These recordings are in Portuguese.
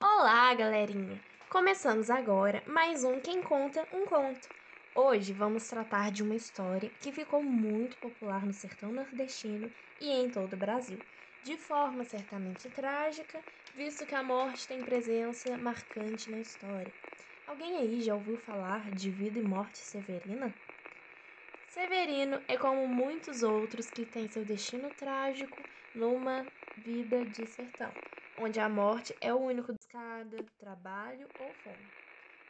Olá, galerinha! Começamos agora mais um Quem Conta um Conto. Hoje vamos tratar de uma história que ficou muito popular no sertão nordestino e em todo o Brasil, de forma certamente trágica, visto que a morte tem presença marcante na história. Alguém aí já ouviu falar de vida e morte severina? Severino é como muitos outros que têm seu destino trágico numa vida de sertão, onde a morte é o único escada, trabalho ou fome.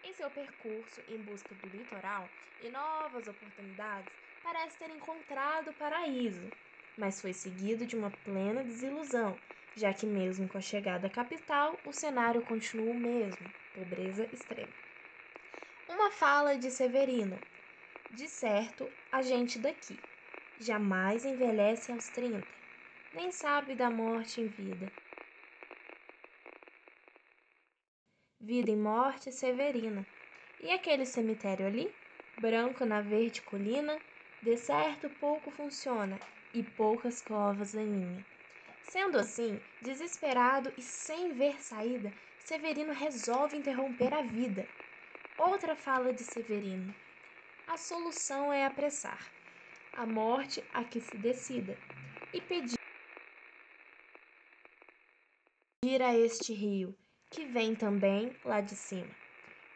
Em seu percurso em busca do litoral e novas oportunidades, parece ter encontrado o paraíso, mas foi seguido de uma plena desilusão, já que mesmo com a chegada à capital, o cenário continua o mesmo, pobreza extrema. Uma fala de Severino, de certo, a gente daqui jamais envelhece aos 30, nem sabe da morte em vida. Vida e morte severina. E aquele cemitério ali? Branco na verde colina, de certo pouco funciona e poucas covas aninha. Sendo assim, desesperado e sem ver saída, Severino resolve interromper a vida. Outra fala de Severino. A solução é apressar a morte a que se decida e pedir a este rio, que vem também lá de cima,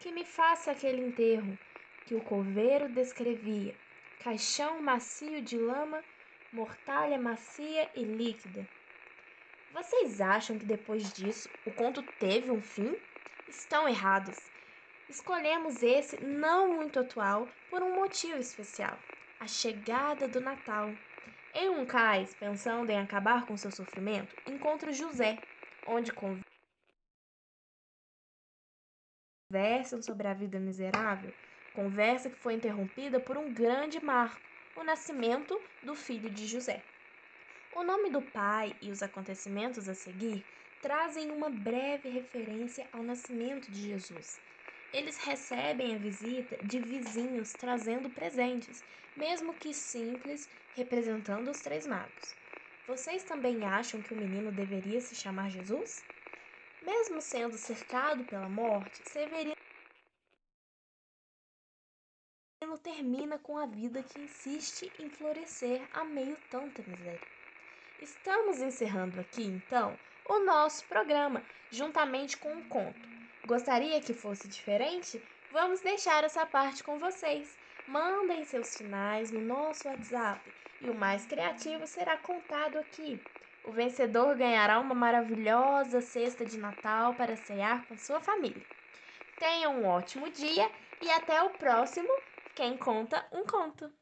que me faça aquele enterro que o coveiro descrevia, caixão macio de lama, mortalha macia e líquida. Vocês acham que depois disso o conto teve um fim? Estão errados. Escolhemos esse não muito atual por um motivo especial: a chegada do Natal. Em um cais, pensando em acabar com seu sofrimento, encontra José, onde conversam sobre a vida miserável, conversa que foi interrompida por um grande marco, o nascimento do filho de José. O nome do pai e os acontecimentos a seguir trazem uma breve referência ao nascimento de Jesus eles recebem a visita de vizinhos trazendo presentes, mesmo que simples, representando os três magos. Vocês também acham que o menino deveria se chamar Jesus? Mesmo sendo cercado pela morte, Severino termina com a vida que insiste em florescer a meio tanta miséria. Estamos encerrando aqui, então, o nosso programa, juntamente com um conto Gostaria que fosse diferente? Vamos deixar essa parte com vocês. Mandem seus sinais no nosso WhatsApp e o mais criativo será contado aqui. O vencedor ganhará uma maravilhosa cesta de Natal para cear com sua família. Tenham um ótimo dia e até o próximo Quem Conta um Conto.